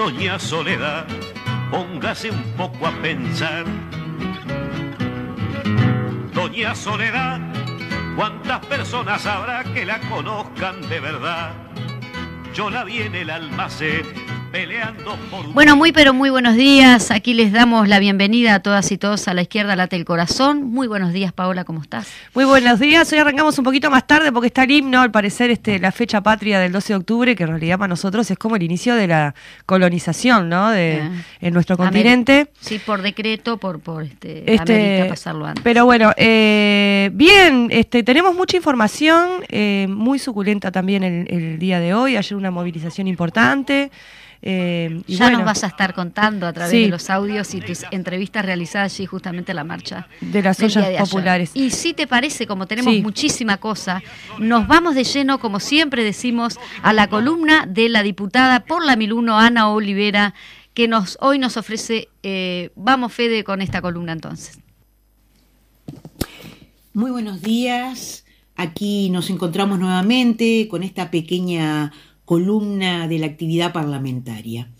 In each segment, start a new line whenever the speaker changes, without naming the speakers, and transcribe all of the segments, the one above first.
Doña Soledad, póngase un poco a pensar. Doña Soledad, ¿cuántas personas habrá que la conozcan de verdad? Yo la vi en el almacén peleando por un...
Bueno, muy pero muy buenos días. Aquí les damos la bienvenida a todas y todos a la izquierda late el corazón. Muy buenos días, Paola, ¿cómo estás?
Muy buenos días. Hoy arrancamos un poquito más tarde porque está el himno, al parecer este, la fecha patria del 12 de octubre, que en realidad para nosotros es como el inicio de la colonización, ¿no? De,
Eh.
En nuestro continente.
Sí, por decreto, por, por este,
Este,
pasarlo antes.
Pero bueno, eh, bien, este, tenemos mucha información, eh, muy suculenta también el, el día de hoy. Ayer una movilización importante. Eh, y
ya
bueno,
nos vas a estar contando a través
Sí.
de los audios y tus entrevistas realizadas allí justamente en la marcha
de las ollas
de ayer.
populares.
Y si te parece, como tenemos
Sí.
muchísima cosa, nos vamos de lleno, como siempre decimos, a la columna de la diputada por la Miluno, Ana Olivera, que nos hoy nos ofrece, eh, vamos Fede con esta columna entonces.
Muy buenos días. Aquí nos encontramos nuevamente con esta pequeña columna de la actividad parlamentaria.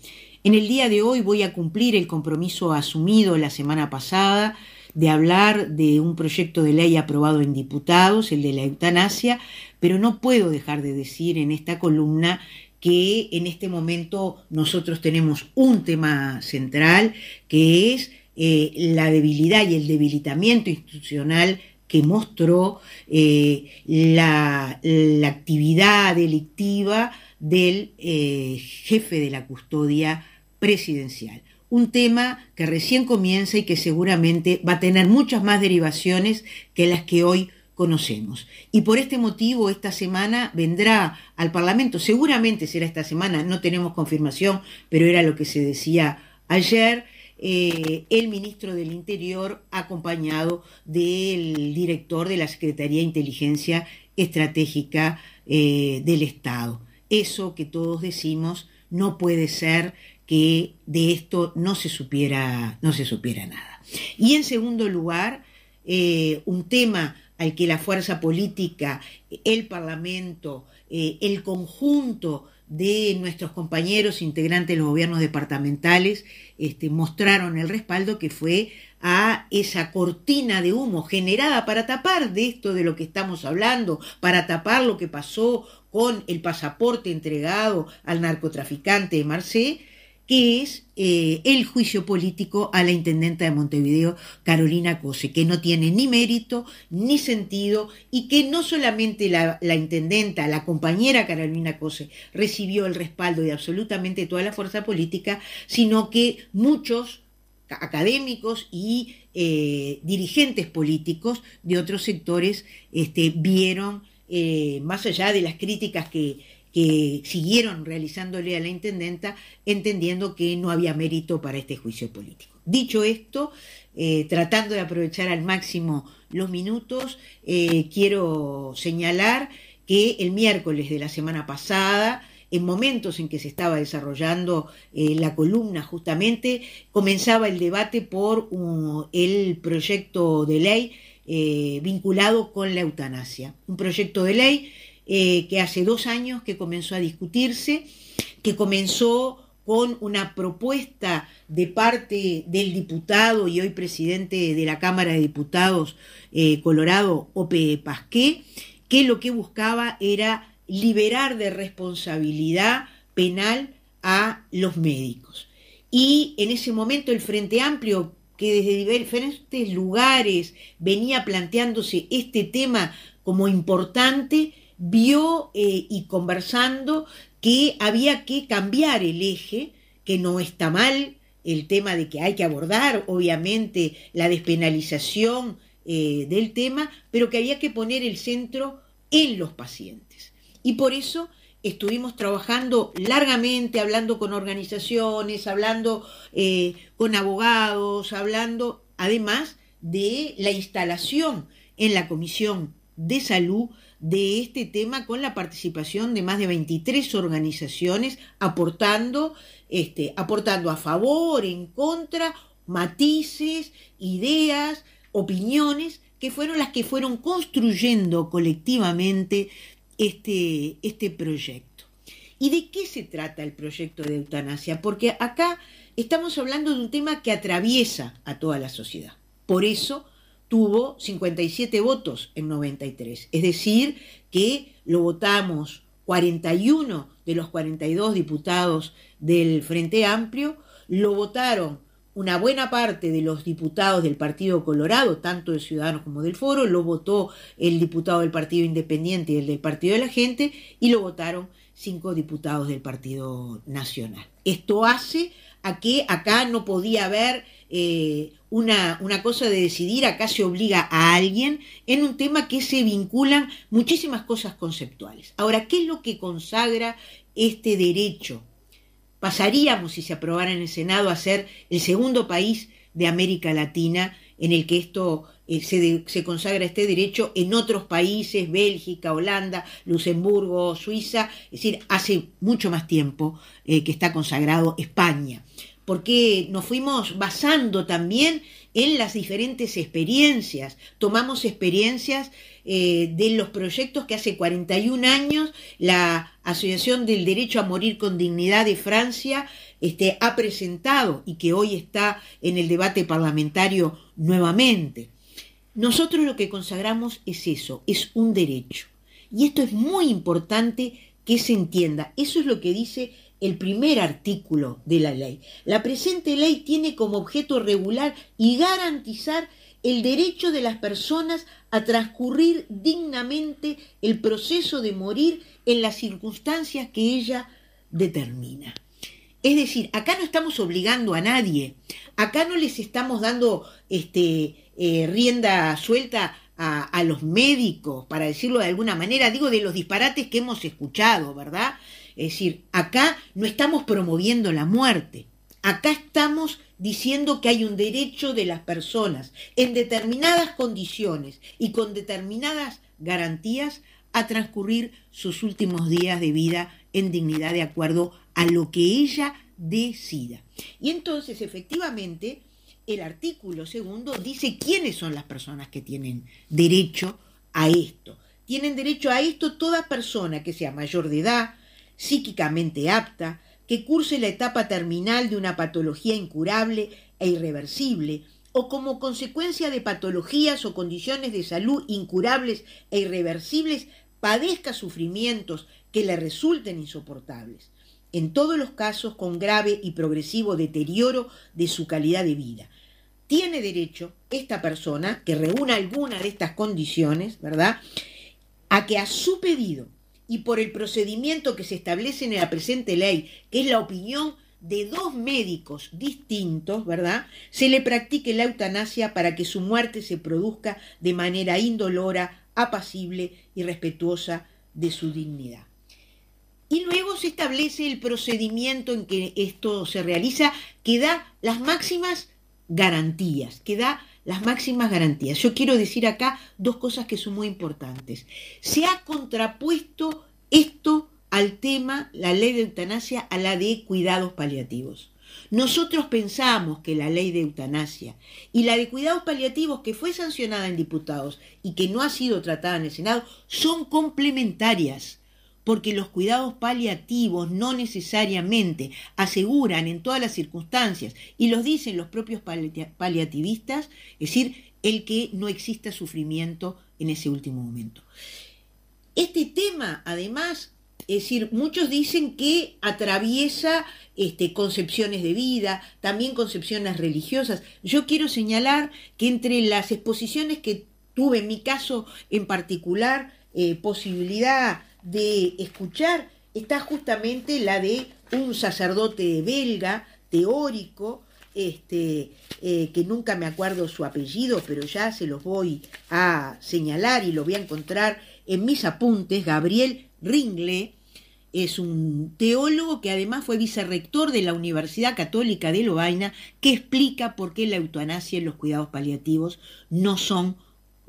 En el día de hoy voy a cumplir el compromiso asumido la semana pasada de hablar de un proyecto de ley aprobado en diputados, el de la eutanasia, pero no puedo dejar de decir en esta columna que en este momento nosotros tenemos un tema central que es eh, la debilidad y el debilitamiento institucional que mostró eh, la, la actividad delictiva del eh, jefe de la custodia presidencial. Un tema que recién comienza y que seguramente va a tener muchas más derivaciones que las que hoy conocemos. Y por este motivo esta semana vendrá al Parlamento, seguramente será esta semana, no tenemos confirmación, pero era lo que se decía ayer, eh, el ministro del Interior acompañado del director de la Secretaría de Inteligencia Estratégica eh, del Estado. Eso que todos decimos no puede ser que de esto no se supiera, no se supiera nada. Y en segundo lugar, eh, un tema al que la fuerza política, el Parlamento, eh, el conjunto de nuestros compañeros integrantes de los gobiernos departamentales este, mostraron el respaldo que fue a esa cortina de humo generada para tapar de esto de lo que estamos hablando, para tapar lo que pasó con el pasaporte entregado al narcotraficante de Marseille, que es eh, el juicio político a la intendenta de Montevideo, Carolina Cose, que no tiene ni mérito ni sentido y que no solamente la, intendenta, la compañera Carolina Cose, recibió el respaldo de absolutamente toda la fuerza política, sino que muchos académicos y eh, dirigentes políticos de otros sectores este, vieron, eh, más allá de las críticas que, siguieron realizándole a la intendenta, entendiendo que no había mérito para este juicio político. Dicho esto, eh, tratando de aprovechar al máximo los minutos, eh, quiero señalar que el miércoles de la semana pasada, en momentos en que se estaba desarrollando la columna justamente, comenzaba el debate por el proyecto de ley eh, vinculado con la eutanasia. Un proyecto de ley eh, que hace dos años que comenzó a discutirse, que comenzó con una propuesta de parte del diputado y hoy presidente de la Cámara de Diputados eh, Colorado, Ope Pasqué, que lo que buscaba era liberar de responsabilidad penal a los médicos. Y en ese momento el Frente Amplio, que desde diferentes lugares venía planteándose este tema como importante, vio eh, y conversando que había que cambiar el eje, que no está mal el tema de que hay que abordar, obviamente, la despenalización eh, del tema, pero que había que poner el centro en los pacientes. Y por eso estuvimos trabajando largamente, hablando con organizaciones, hablando eh, con abogados, hablando además de la instalación en la Comisión de Salud de este tema con la participación de más de 23 organizaciones aportando, este, aportando a favor, en contra, matices, ideas, opiniones que fueron las que fueron construyendo colectivamente este, este proyecto. ¿Y de qué se trata el proyecto de eutanasia? Porque acá estamos hablando de un tema que atraviesa a toda la sociedad. Por eso tuvo 57 votos en 93. Es decir, que lo votamos 41 de los 42 diputados del Frente Amplio, lo votaron una buena parte de los diputados del Partido Colorado, tanto de Ciudadanos como del Foro, lo votó el diputado del Partido Independiente y el del Partido de la Gente, y lo votaron cinco diputados del Partido Nacional. Esto hace a que acá no podía haber eh, una, una, cosa de decidir, acá se obliga a alguien en un tema que se vinculan muchísimas cosas conceptuales. Ahora, ¿qué es lo que consagra este derecho pasaríamos, si se aprobara en el Senado, a ser el segundo país de América Latina en el que esto eh, se, consagra este derecho en otros países, Bélgica, Holanda, Luxemburgo, Suiza, es decir, hace mucho más tiempo eh, que está consagrado España porque nos fuimos basando también en las diferentes experiencias. Tomamos experiencias eh, de los proyectos que hace 41 años la Asociación del Derecho a Morir con Dignidad de Francia este, ha presentado y que hoy está en el debate parlamentario nuevamente. Nosotros lo que consagramos es eso, es un derecho. Y esto es muy importante que se entienda. Eso es lo que dice el primer artículo de la ley. La presente ley tiene como objeto regular y garantizar el derecho de las personas a transcurrir dignamente el proceso de morir en las circunstancias que ella determina. Es decir, acá no estamos obligando a nadie, acá no les estamos dando este, eh, rienda suelta a, a, los médicos, para decirlo de alguna manera, digo de los disparates que hemos escuchado, ¿verdad? Es decir, acá no estamos promoviendo la muerte, acá estamos diciendo que hay un derecho de las personas en determinadas condiciones y con determinadas garantías a transcurrir sus últimos días de vida en dignidad de acuerdo a lo que ella decida. Y entonces, efectivamente, el artículo segundo dice quiénes son las personas que tienen derecho a esto. Tienen derecho a esto toda persona que sea mayor de edad, psíquicamente apta, que curse la etapa terminal de una patología incurable e irreversible, o como consecuencia de patologías o condiciones de salud incurables e irreversibles, padezca sufrimientos que le resulten insoportables, en todos los casos con grave y progresivo deterioro de su calidad de vida. Tiene derecho esta persona que reúna alguna de estas condiciones, ¿verdad?, a que a su pedido y por el procedimiento que se establece en la presente ley, que es la opinión de dos médicos distintos, ¿verdad? Se le practique la eutanasia para que su muerte se produzca de manera indolora, apacible y respetuosa de su dignidad. Y luego se establece el procedimiento en que esto se realiza que da las máximas garantías, que da las máximas garantías. Yo quiero decir acá dos cosas que son muy importantes. Se ha contrapuesto esto al tema, la ley de eutanasia, a la de cuidados paliativos. Nosotros pensamos que la ley de eutanasia y la de cuidados paliativos que fue sancionada en diputados y que no ha sido tratada en el Senado son complementarias porque los cuidados paliativos no necesariamente aseguran en todas las circunstancias, y los dicen los propios paliativistas, es decir, el que no exista sufrimiento en ese último momento. Este tema, además, es decir, muchos dicen que atraviesa este, concepciones de vida, también concepciones religiosas. Yo quiero señalar que entre las exposiciones que tuve en mi caso en particular eh, posibilidad de escuchar está justamente la de un sacerdote belga, teórico, este, eh, que nunca me acuerdo su apellido, pero ya se los voy a señalar y lo voy a encontrar en mis apuntes, Gabriel Ringle, es un teólogo que además fue vicerrector de la Universidad Católica de Lovaina, que explica por qué la eutanasia y los cuidados paliativos no son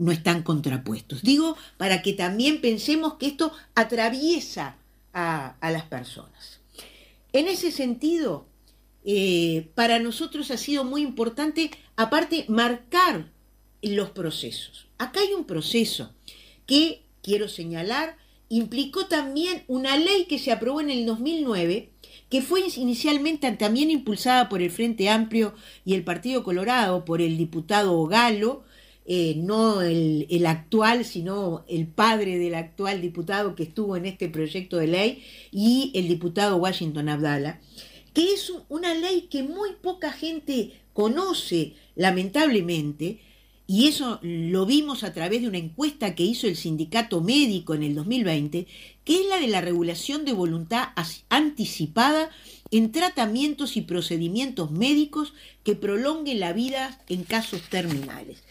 no están contrapuestos. Digo, para que también pensemos que esto atraviesa a, las personas. En ese sentido, eh, para nosotros ha sido muy importante, aparte, marcar los procesos. Acá hay un proceso que, quiero señalar, implicó también una ley que se aprobó en el 2009, que fue inicialmente también impulsada por el Frente Amplio y el Partido Colorado, por el diputado Galo, eh, no el, el, actual, sino el padre del actual diputado que estuvo en este proyecto de ley, y el diputado Washington Abdala, que es una ley que muy poca gente conoce, lamentablemente, y eso lo vimos a través de una encuesta que hizo el sindicato médico en el 2020, que es la de la regulación de voluntad anticipada en tratamientos y procedimientos médicos que prolonguen la vida en casos terminales.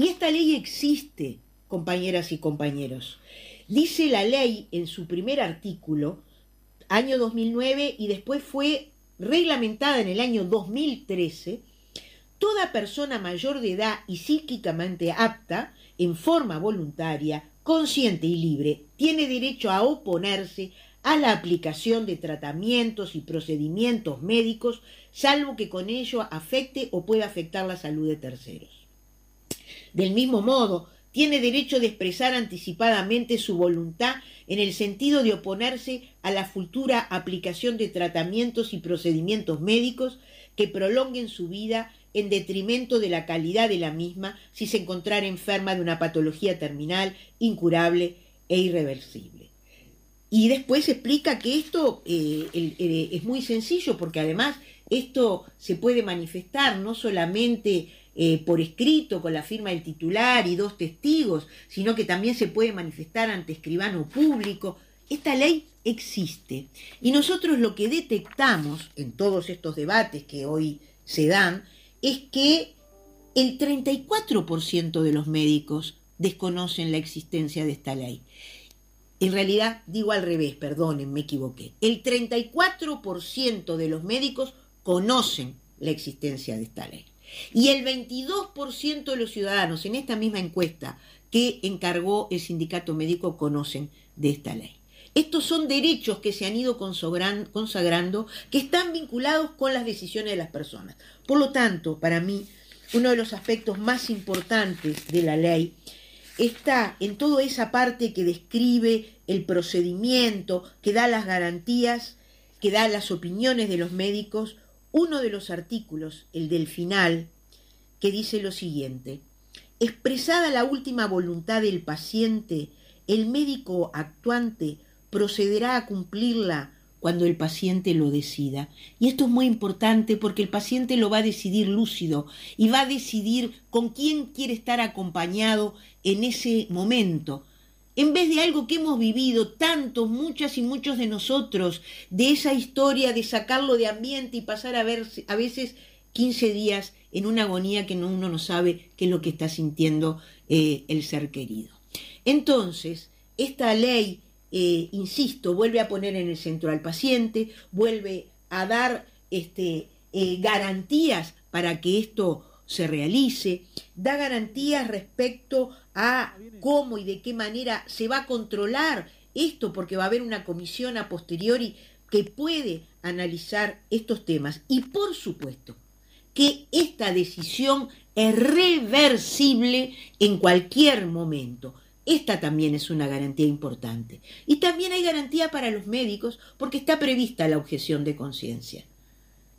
Y esta ley existe, compañeras y compañeros. Dice la ley en su primer artículo, año 2009, y después fue reglamentada en el año 2013, toda persona mayor de edad y psíquicamente apta, en forma voluntaria, consciente y libre, tiene derecho a oponerse a la aplicación de tratamientos y procedimientos médicos, salvo que con ello afecte o pueda afectar la salud de terceros. Del mismo modo, tiene derecho de expresar anticipadamente su voluntad en el sentido de oponerse a la futura aplicación de tratamientos y procedimientos médicos que prolonguen su vida en detrimento de la calidad de la misma si se encontrara enferma de una patología terminal, incurable e irreversible. Y después explica que esto eh, eh, es muy sencillo porque además esto se puede manifestar no solamente eh, por escrito con la firma del titular y dos testigos, sino que también se puede manifestar ante escribano público. Esta ley existe y nosotros lo que detectamos en todos estos debates que hoy se dan es que el 34% de los médicos desconocen la existencia de esta ley. En realidad, digo al revés, perdonen, me equivoqué. El 34% de los médicos conocen la existencia de esta ley. Y el 22% de los ciudadanos en esta misma encuesta que encargó el sindicato médico conocen de esta ley. Estos son derechos que se han ido consagrando, que están vinculados con las decisiones de las personas. Por lo tanto, para mí, uno de los aspectos más importantes de la ley está en toda esa parte que describe el procedimiento, que da las garantías, que da las opiniones de los médicos, uno de los artículos, el del final, que dice lo siguiente, expresada la última voluntad del paciente, el médico actuante procederá a cumplirla cuando el paciente lo decida. Y esto es muy importante porque el paciente lo va a decidir lúcido y va a decidir con quién quiere estar acompañado en ese momento. En vez de algo que hemos vivido tantos, muchas y muchos de nosotros, de esa historia de sacarlo de ambiente y pasar a ver a veces 15 días en una agonía que uno no sabe qué es lo que está sintiendo eh, el ser querido. Entonces, esta ley eh, insisto, vuelve a poner en el centro al paciente, vuelve a dar este, eh, garantías para que esto se realice, da garantías respecto a cómo y de qué manera se va a controlar esto, porque va a haber una comisión a posteriori que puede analizar estos temas. Y por supuesto que esta decisión es reversible en cualquier momento. Esta también es una garantía importante. Y también hay garantía para los médicos porque está prevista la objeción de conciencia.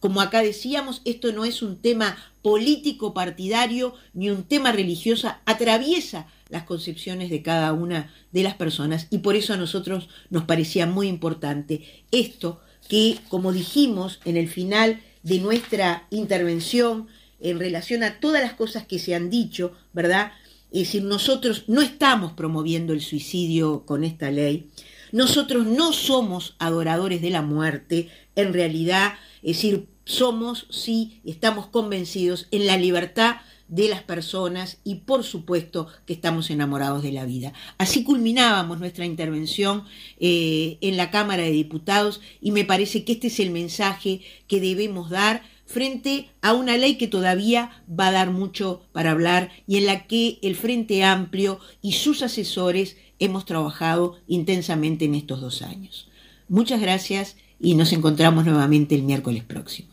Como acá decíamos, esto no es un tema político partidario ni un tema religioso, atraviesa las concepciones de cada una de las personas y por eso a nosotros nos parecía muy importante esto que, como dijimos en el final de nuestra intervención en relación a todas las cosas que se han dicho, ¿verdad? Es decir, nosotros no estamos promoviendo el suicidio con esta ley, nosotros no somos adoradores de la muerte, en realidad, es decir, somos, sí, estamos convencidos en la libertad de las personas y por supuesto que estamos enamorados de la vida. Así culminábamos nuestra intervención eh, en la Cámara de Diputados y me parece que este es el mensaje que debemos dar frente a una ley que todavía va a dar mucho para hablar y en la que el Frente Amplio y sus asesores hemos trabajado intensamente en estos dos años. Muchas gracias y nos encontramos nuevamente el miércoles próximo.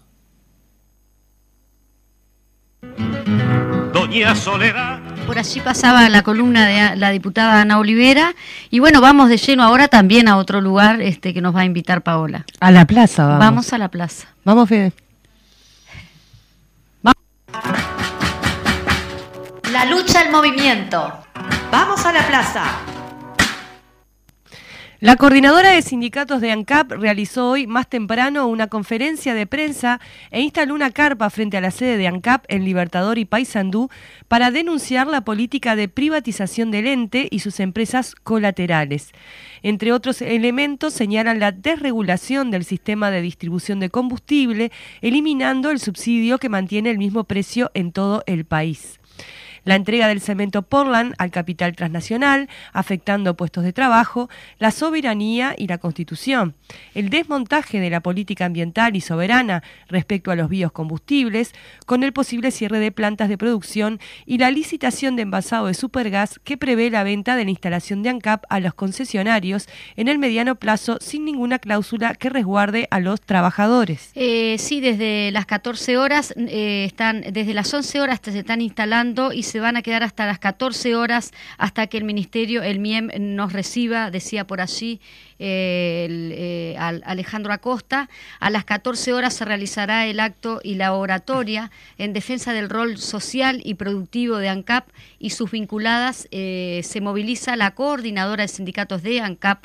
Doña Soledad.
Por allí pasaba la columna de la diputada Ana Olivera. Y bueno, vamos de lleno ahora también a otro lugar este, que nos va a invitar Paola.
A la plaza, vamos.
Vamos a la plaza.
Vamos, Fede.
La lucha al movimiento.
Vamos a la plaza. La coordinadora de sindicatos de ANCAP realizó hoy más temprano una conferencia de prensa e instaló una carpa frente a la sede de ANCAP en Libertador y Paysandú para denunciar la política de privatización del ente y sus empresas colaterales. Entre otros elementos señalan la desregulación del sistema de distribución de combustible, eliminando el subsidio que mantiene el mismo precio en todo el país la entrega del cemento Portland al capital transnacional, afectando puestos de trabajo, la soberanía y la constitución, el desmontaje de la política ambiental y soberana respecto a los biocombustibles, con el posible cierre de plantas de producción y la licitación de envasado de supergas que prevé la venta de la instalación de ANCAP a los concesionarios en el mediano plazo sin ninguna cláusula que resguarde a los trabajadores.
Eh, sí, desde las 14 horas eh, están, desde las 11 horas se están instalando y se van a quedar hasta las 14 horas hasta que el ministerio, el MIEM, nos reciba, decía por allí eh, eh, Alejandro Acosta. A las 14 horas se realizará el acto y la oratoria en defensa del rol social y productivo de ANCAP y sus vinculadas. Eh, se moviliza la coordinadora de sindicatos de ANCAP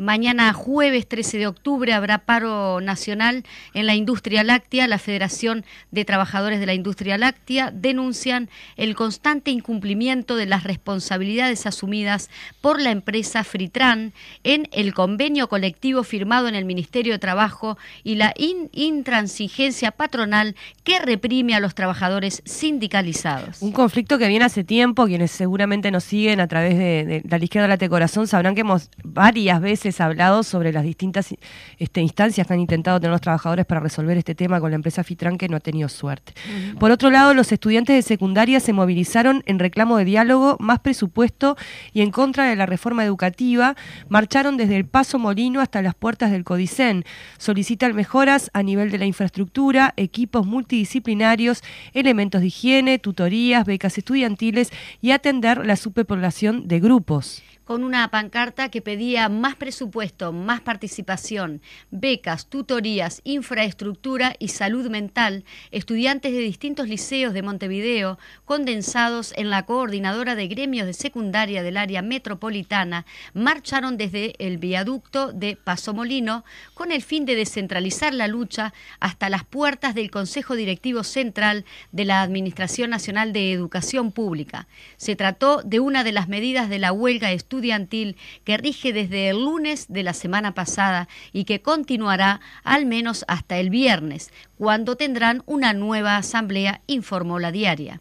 Mañana jueves 13 de octubre habrá paro nacional en la industria láctea. La Federación de Trabajadores de la Industria Láctea denuncian el constante incumplimiento de las responsabilidades asumidas por la empresa Fritran en el convenio colectivo firmado en el Ministerio de Trabajo y la intransigencia patronal que reprime a los trabajadores sindicalizados.
Un conflicto que viene hace tiempo, quienes seguramente nos siguen a través de, la izquierda de Corazón sabrán que hemos varias veces hablado sobre las distintas este, instancias que han intentado tener los trabajadores para resolver este tema con la empresa Fitran que no ha tenido suerte. Por otro lado, los estudiantes de secundaria se movilizaron en reclamo de diálogo, más presupuesto y en contra de la reforma educativa. Marcharon desde el Paso Molino hasta las puertas del Codicen. Solicitan mejoras a nivel de la infraestructura, equipos multidisciplinarios, elementos de higiene, tutorías, becas estudiantiles y atender la superpoblación de grupos
con una pancarta que pedía más presupuesto, más participación, becas, tutorías, infraestructura y salud mental, estudiantes de distintos liceos de Montevideo, condensados en la coordinadora de gremios de secundaria del área metropolitana, marcharon desde el viaducto de Paso Molino con el fin de descentralizar la lucha hasta las puertas del Consejo Directivo Central de la Administración Nacional de Educación Pública. Se trató de una de las medidas de la huelga estudiantil estudiantil que rige desde el lunes de la semana pasada y que continuará al menos hasta el viernes, cuando tendrán una nueva asamblea, informó la diaria.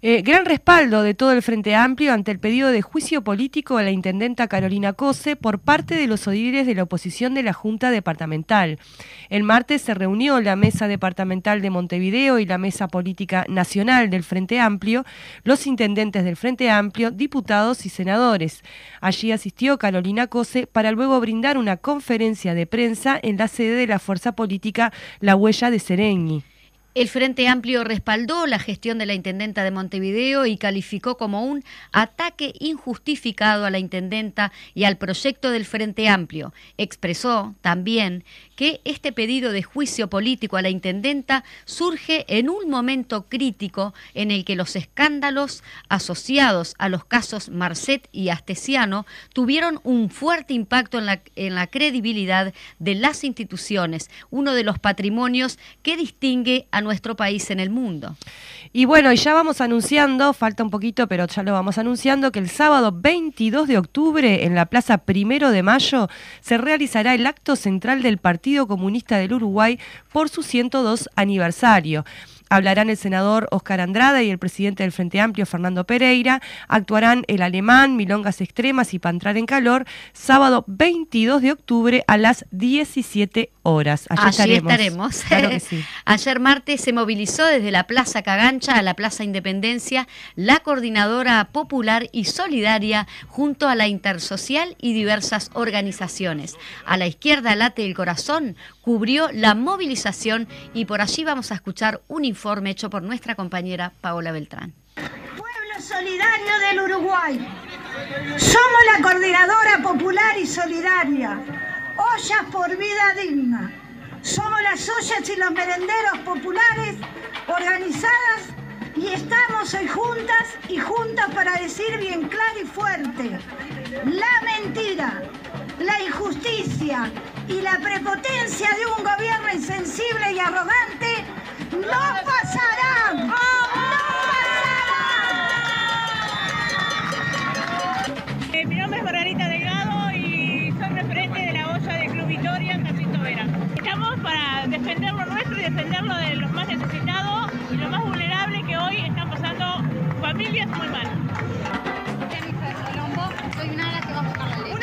Eh, gran respaldo de todo el Frente Amplio ante el pedido de juicio político a la intendenta Carolina Cose por parte de los odires de la oposición de la Junta Departamental. El martes se reunió la Mesa Departamental de Montevideo y la Mesa Política Nacional del Frente Amplio, los intendentes del Frente Amplio, diputados y senadores. Allí asistió Carolina Cose para luego brindar una conferencia de prensa en la sede de la fuerza política La Huella de Sereñi.
El Frente Amplio respaldó la gestión de la intendenta de Montevideo y calificó como un ataque injustificado a la intendenta y al proyecto del Frente Amplio. Expresó también que este pedido de juicio político a la intendenta surge en un momento crítico en el que los escándalos asociados a los casos Marcet y Astesiano tuvieron un fuerte impacto en la, en la credibilidad de las instituciones, uno de los patrimonios que distingue a nuestro país en el mundo.
Y bueno, ya vamos anunciando, falta un poquito, pero ya lo vamos anunciando, que el sábado 22 de octubre en la Plaza Primero de Mayo se realizará el acto central del Partido Comunista del Uruguay por su 102 aniversario. Hablarán el senador Oscar Andrada y el presidente del Frente Amplio, Fernando Pereira. Actuarán el alemán, Milongas Extremas y Pantrar en Calor, sábado 22 de octubre a las 17 horas.
Allí, estaremos. Ayer martes se movilizó desde la Plaza Cagancha a la Plaza Independencia la coordinadora popular y solidaria junto a la Intersocial y diversas organizaciones. A la izquierda late el corazón cubrió la movilización y por allí vamos a escuchar un informe hecho por nuestra compañera Paola Beltrán.
Pueblo Solidario del Uruguay. Somos la coordinadora popular y solidaria Ollas por Vida Digna. Somos las ollas y los merenderos populares organizadas y estamos hoy juntas y juntas para decir bien claro y fuerte, la mentira, la injusticia y la prepotencia de un gobierno insensible y arrogante no pasarán. ¡No
pasarán! Eh, mi nombre es Margarita Delgado y soy referente de la olla de Club Victoria en Jacinto Vera. Estamos para defender lo nuestro y defenderlo de los más necesitados y los más vulnerables que hoy están pasando familias muy mal.
Soy una de las que va a buscar la leche.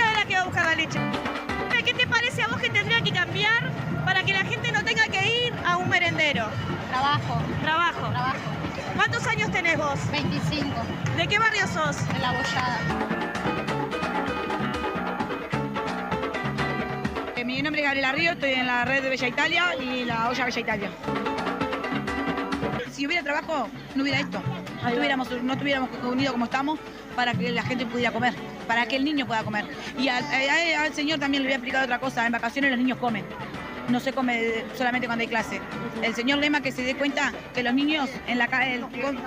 La leche. ¿Qué te parece a vos que tendría que cambiar para que la gente no tenga que ir a un merendero?
Trabajo.
Trabajo.
Trabajo.
¿Cuántos años tenés vos?
25.
¿De qué barrio sos?
De la Bollada.
Eh, mi nombre es Gabriela Río, estoy en la red de Bella Italia y la olla Bella Italia. Si hubiera trabajo, no hubiera esto. No estuviéramos, no estuviéramos unidos como estamos para que la gente pudiera comer, para que el niño pueda comer. Y al, al- al señor también le voy a explicar otra cosa. En vacaciones los niños comen. No se come solamente cuando hay clase. El señor Lema que se dé cuenta que los niños en la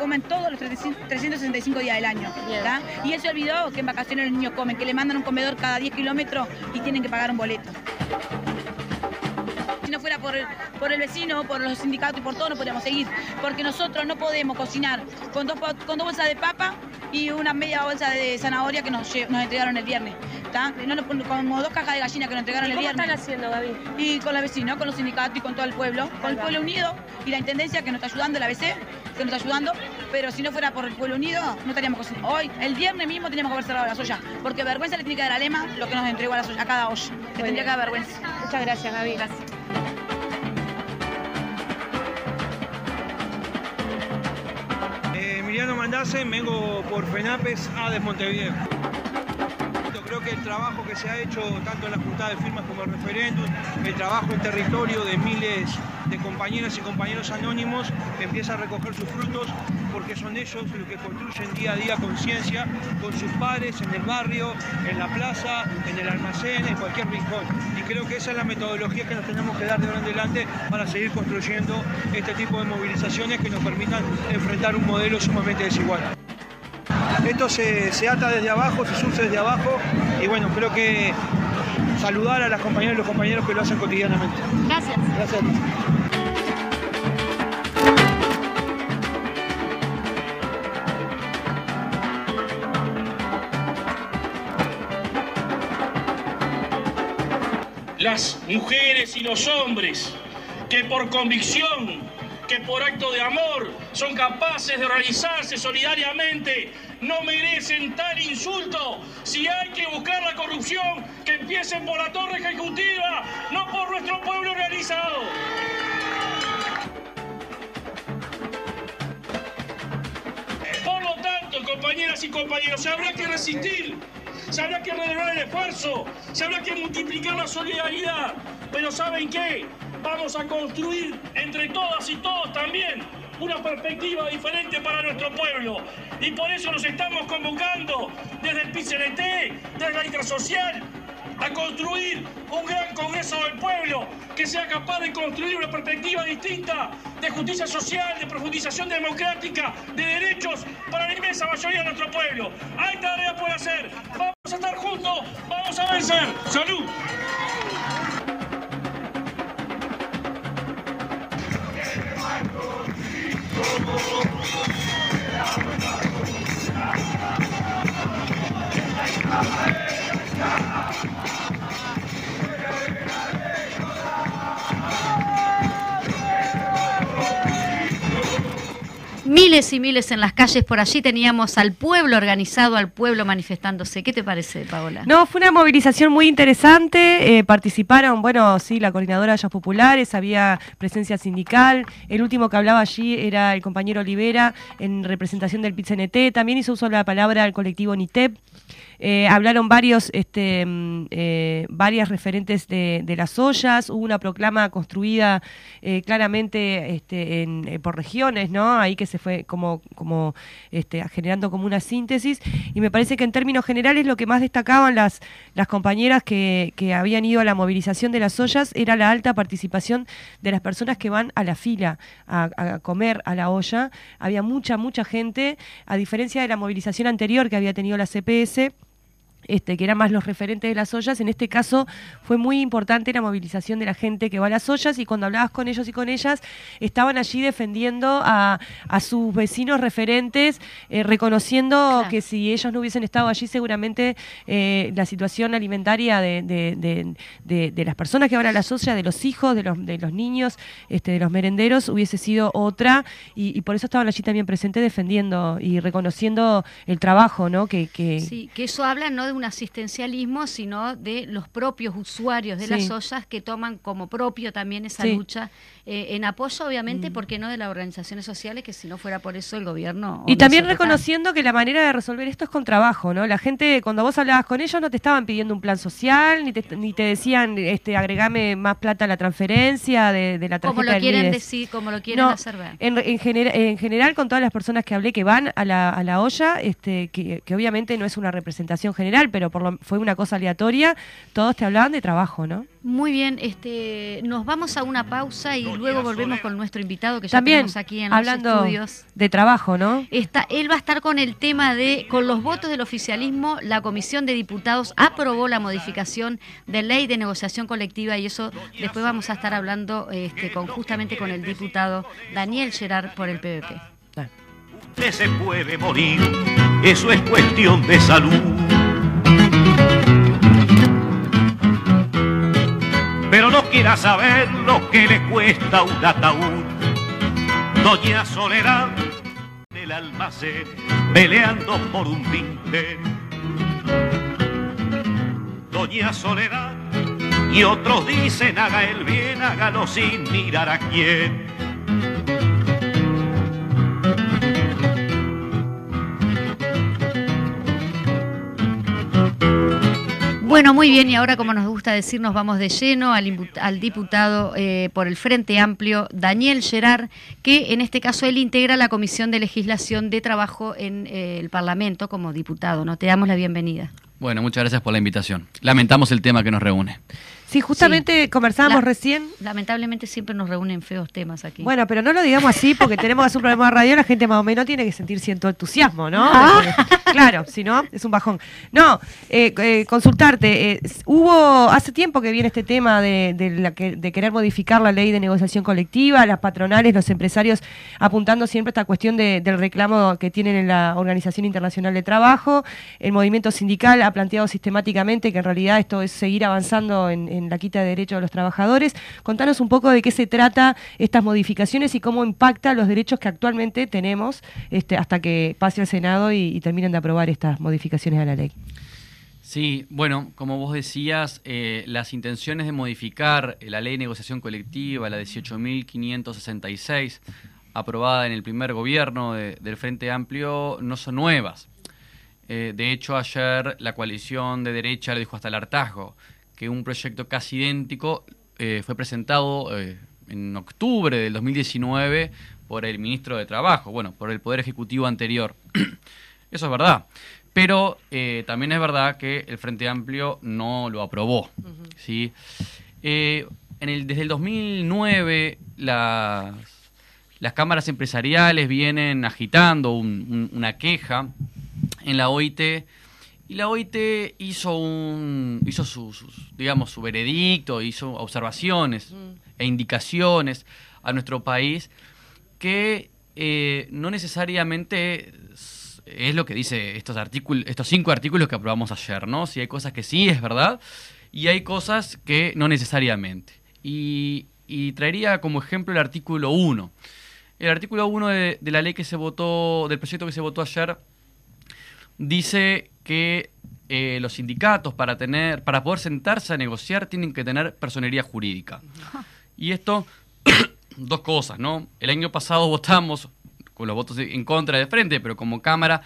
comen todos los 365 días del año. ¿tá? Y él se olvidó que en vacaciones los niños comen, que le mandan un comedor cada 10 kilómetros y tienen que pagar un boleto. Si no fuera por el, por el vecino, por los sindicatos y por todo, no podríamos seguir. Porque nosotros no podemos cocinar con dos, con dos bolsas de papa y una media bolsa de zanahoria que nos, nos entregaron el viernes. No como dos cajas de gallina que nos entregaron el
¿Cómo
viernes.
están haciendo, Gaby?
Y con los vecinos, con los sindicatos y con todo el pueblo, con el pueblo unido y la intendencia que nos está ayudando, la ABC que nos está ayudando, pero si no fuera por el pueblo unido, no estaríamos cocinando. Hoy, el viernes mismo teníamos que haber cerrado las ollas, porque vergüenza le tiene que dar a Lema lo que nos entregó a, las ollas- a cada olla. Le tendría que dar vergüenza.
Muchas gracias, Gaby. Gracias.
Emiliano Mandasen, vengo por FENAPES a de Montevideo. El trabajo que se ha hecho tanto en la juntada de firmas como el referéndum, el trabajo en territorio de miles de compañeras y compañeros anónimos empieza a recoger sus frutos porque son ellos los que construyen día a día conciencia con sus pares en el barrio, en la plaza, en el almacén, en cualquier rincón. Y creo que esa es la metodología que nos tenemos que dar de ahora en adelante para seguir construyendo este tipo de movilizaciones que nos permitan enfrentar un modelo sumamente desigual. Esto se, se ata desde abajo, se surce desde abajo y bueno, creo que saludar a las compañeras y los compañeros que lo hacen cotidianamente.
Gracias.
Gracias.
las mujeres y los hombres que por convicción, que por acto de amor son capaces de organizarse solidariamente, no merecen tal insulto. Si hay que buscar la corrupción, que empiecen por la torre ejecutiva, no por nuestro pueblo organizado. Por lo tanto, compañeras y compañeros, habrá que resistir, se habrá que renovar el esfuerzo, se habrá que multiplicar la solidaridad. Pero ¿saben qué? Vamos a construir entre todas y todos también una perspectiva diferente para nuestro pueblo. Y por eso nos estamos convocando desde el PCNT, desde la Intersocial, a construir un gran Congreso del Pueblo que sea capaz de construir una perspectiva distinta de justicia social, de profundización democrática, de derechos para la inmensa mayoría de nuestro pueblo. Hay tarea por hacer. Vamos a estar juntos, vamos a vencer. ¡Salud! Thank you.
Miles y miles en las calles por allí teníamos al pueblo organizado, al pueblo manifestándose. ¿Qué te parece, Paola?
No, fue una movilización muy interesante. Eh, participaron, bueno, sí, la coordinadora de Ollas Populares, había presencia sindical. El último que hablaba allí era el compañero Olivera en representación del PITCNT. También hizo uso de la palabra el colectivo NITEP. Eh, hablaron varios, este, mm, eh, varias referentes de, las ollas, hubo una proclama construida eh, claramente este, por regiones, ¿no? Ahí que se fue como, como este, generando como una síntesis, y me parece que en términos generales lo que más destacaban las, compañeras que, habían ido a la movilización de las ollas era la alta participación de las personas que van a la fila a comer a la olla. Había mucha, mucha gente, a diferencia de la movilización anterior que había tenido la CPS este, que eran más los referentes de las ollas. En este caso fue muy importante la movilización de la gente que va a las ollas y cuando hablabas con ellos y con ellas, estaban allí defendiendo a, sus vecinos referentes, eh, reconociendo que si ellos no hubiesen estado allí, seguramente eh, la situación alimentaria de, las personas que van a las ollas, de los hijos, de los, de los niños, este, de los merenderos, hubiese sido otra y, por eso estaban allí también presentes defendiendo y reconociendo el trabajo, ¿no? Que, que...
Sí, que eso habla no de un asistencialismo, sino de los propios usuarios de las ollas que toman como propio también esa lucha eh, en apoyo, obviamente, mm. porque no de las organizaciones sociales, que si no fuera por eso el gobierno...
Y también reconociendo que la manera de resolver esto es con trabajo, ¿no? La gente, cuando vos hablabas con ellos, no te estaban pidiendo un plan social, ni te, ni te decían, este, agregame más plata a la transferencia de, la tarjeta
Como lo quieren decir, como lo quieren hacer ver.
En, en, en, general, con todas las personas que hablé que van a la, a la olla, este, que, que obviamente no es una representación general, pero por lo, fue una cosa aleatoria, todos te hablaban de trabajo, ¿no?
Muy bien, este, nos vamos a una pausa y luego volvemos con nuestro invitado que ya tenemos aquí en
hablando
los estudios.
de trabajo, ¿no?
Está, él va a estar con el tema de, con los votos del oficialismo, la Comisión de Diputados aprobó la modificación de ley de negociación colectiva y eso después vamos a estar hablando este, con, justamente con el diputado Daniel Gerard por el PVP.
Usted se puede morir, eso es cuestión de salud pero no quiera saber lo que le cuesta un ataúd. Doña Soledad en el almacén peleando por un tinte. Doña Soledad y otros dicen haga el bien, hágalo sin mirar a quién.
Bueno, muy bien, y ahora como nos gusta decir, nos vamos de lleno al, diputado eh, por el Frente Amplio, Daniel Gerard, que en este caso él integra la Comisión de Legislación de Trabajo en eh, el Parlamento como diputado. ¿no? Te damos la bienvenida.
Bueno, muchas gracias por la invitación. Lamentamos el tema que nos reúne.
Sí, justamente conversábamos recién.
Lamentablemente siempre nos reúnen feos temas aquí.
Bueno, pero no lo digamos así porque tenemos que hacer un programa de radio, la gente más o menos tiene que sentir cierto entusiasmo, ¿no?
Ah.
claro, si no, es un bajón. No, eh, eh, consultarte, eh, hubo hace tiempo que viene este tema de, de, querer modificar la ley de negociación colectiva, las patronales, los empresarios apuntando siempre a esta cuestión del reclamo que tienen en la Organización Internacional de Trabajo, el movimiento sindical ha planteado sistemáticamente que en realidad esto es seguir avanzando en en la quita de derechos de los trabajadores. Contanos un poco de qué se trata estas modificaciones y cómo impacta los derechos que actualmente tenemos este, hasta que pase al Senado y, terminen de aprobar estas modificaciones a la ley.
Sí, bueno, como vos decías, eh, las intenciones de modificar la ley de negociación colectiva, la 18.566, aprobada en el primer gobierno del Frente Amplio, no son nuevas. Eh, de hecho, ayer la coalición de derecha le dijo hasta el hartazgo que un proyecto casi idéntico eh, fue presentado eh, en octubre del 2019 por el ministro de Trabajo, bueno, por el Poder Ejecutivo anterior. Eso es verdad. Pero eh, también es verdad que el Frente Amplio no lo aprobó. ¿sí? En el, desde el 2009 las, las cámaras empresariales vienen agitando una queja en la OIT y la OIT hizo un hizo su, digamos su veredicto, hizo observaciones e indicaciones a nuestro país que eh, no necesariamente es lo que dice estos artículos, estos cinco artículos que aprobamos ayer, ¿no? Si hay cosas que sí es verdad y hay cosas que no necesariamente. Y, traería como ejemplo el artículo 1. El artículo 1 de, la ley que se votó, del proyecto que se votó ayer, dice que eh, los sindicatos para tener, para poder sentarse a negociar tienen que tener personería jurídica. Y esto, dos cosas, ¿no? El año pasado votamos con los votos en contra de frente, pero como Cámara,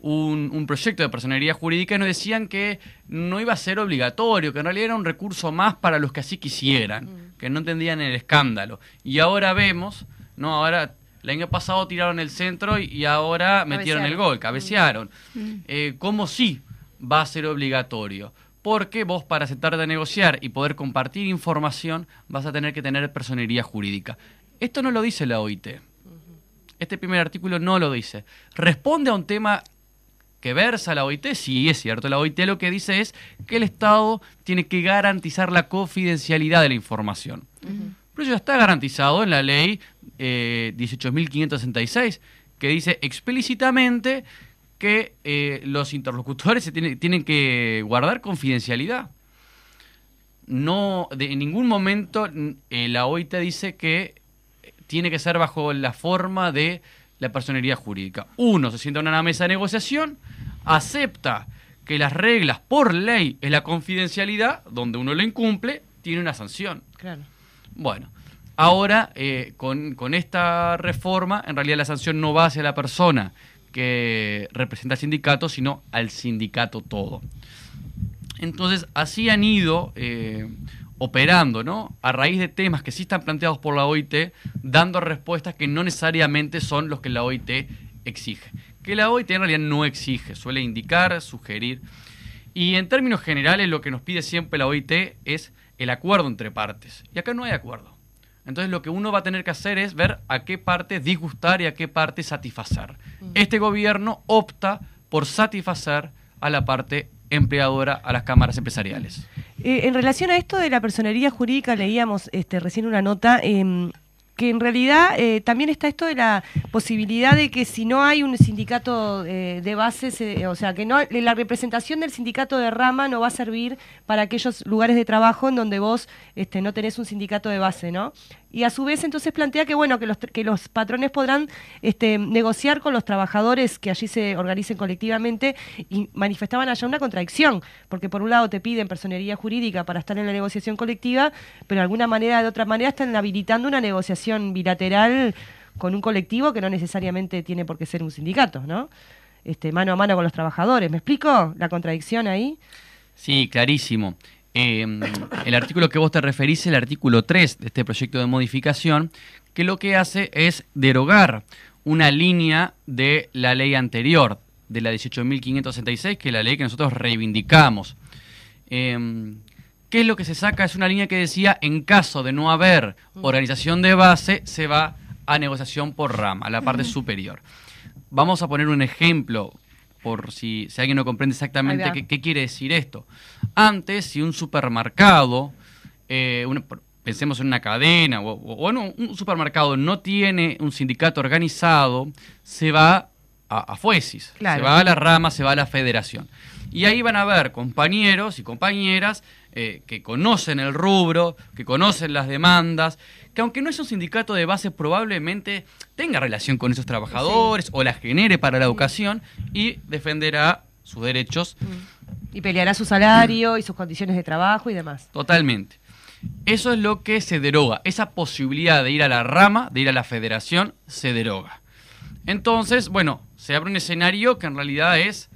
un, proyecto de personería jurídica y nos decían que no iba a ser obligatorio, que en realidad era un recurso más para los que así quisieran, mm. que no entendían el escándalo. Y ahora vemos, no, ahora el año pasado tiraron el centro y, ahora metieron el gol, cabecearon. Mm. Eh, ¿Cómo sí va a ser obligatorio? Porque vos para sentarte a negociar y poder compartir información vas a tener que tener personería jurídica. Esto no lo dice la OIT. Este primer artículo no lo dice. Responde a un tema que versa la OIT, sí es cierto, la OIT lo que dice es que el Estado tiene que garantizar la confidencialidad de la información. Pero eso ya está garantizado en la ley eh, 18.566, que dice explícitamente que eh, los interlocutores se tienen que guardar confidencialidad. No, de, en ningún momento eh, la OIT dice que tiene que ser bajo la forma de la personería jurídica. Uno se sienta en una mesa de negociación, acepta que las reglas por ley es la confidencialidad, donde uno lo incumple, tiene una sanción.
Claro.
Bueno, ahora eh, con, esta reforma, en realidad la sanción no va hacia la persona que representa al sindicato, sino al sindicato todo. Entonces, así han ido eh, operando, ¿no? A raíz de temas que sí están planteados por la OIT, dando respuestas que no necesariamente son los que la OIT exige. Que la OIT en realidad no exige, suele indicar, sugerir. Y en términos generales lo que nos pide siempre la OIT es el acuerdo entre partes. Y acá no hay acuerdo. Entonces lo que uno va a tener que hacer es ver a qué parte disgustar y a qué parte satisfacer. Este gobierno opta por satisfacer a la parte empleadora, a las cámaras empresariales.
Eh, en relación a esto de la personería jurídica, leíamos este, recién una nota. Em, que en realidad eh, también está esto de la posibilidad de que si no hay un sindicato eh, de base, o sea, que no la representación del sindicato de rama no va a servir para aquellos lugares de trabajo en donde vos este, no tenés un sindicato de base, ¿no? Y a su vez entonces plantea que bueno que los, que los patrones podrán este, negociar con los trabajadores que allí se organicen colectivamente y manifestaban allá una contradicción porque por un lado te piden personería jurídica para estar en la negociación colectiva pero de alguna manera de otra manera están habilitando una negociación bilateral con un colectivo que no necesariamente tiene por qué ser un sindicato no este mano a mano con los trabajadores. Me explico la contradicción ahí
sí clarísimo Em, el artículo que vos te referís el artículo 3 de este proyecto de modificación, que lo que hace es derogar una línea de la ley anterior, de la 18.566, que es la ley que nosotros reivindicamos. Em, ¿Qué es lo que se saca? Es una línea que decía, en caso de no haber organización de base, se va a negociación por rama, a la parte superior. Vamos a poner un ejemplo por si, si alguien no comprende exactamente qué, quiere decir esto. Antes, si un supermercado, eh, pensemos en una cadena, o, un supermercado no tiene un sindicato organizado, se va a, a FUESIS, se va a la rama, se va a la federación. Y ahí van a ver compañeros y compañeras eh, que conocen el rubro, que conocen las demandas, que aunque no es un sindicato de base, probablemente tenga relación con esos trabajadores o la genere para la educación y defenderá sus derechos.
Mm. Y peleará su salario y sus condiciones de trabajo y demás.
Totalmente. Eso es lo que se deroga. Esa posibilidad de ir a la rama, de ir a la federación, se deroga. Entonces, bueno, se abre un escenario que en realidad es,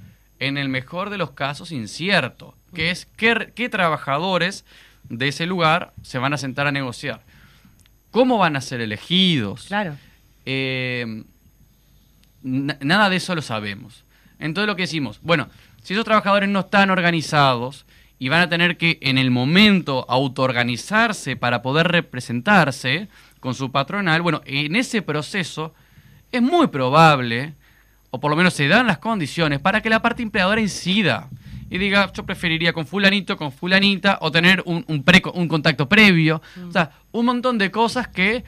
en el mejor de los casos, incierto, que es qué, qué trabajadores de ese lugar se van a sentar a negociar cómo van a ser elegidos.
Claro.
Eh, nada de eso lo sabemos. Entonces lo que decimos, bueno, Si esos trabajadores no están organizados y van a tener que en el momento autoorganizarse para poder representarse con su patronal, bueno, en ese proceso es muy probable, o por lo menos se dan las condiciones, para que la parte empleadora incida y diga, yo preferiría con fulanito, con fulanita, o tener un, un, un contacto previo. O sea, un montón de cosas que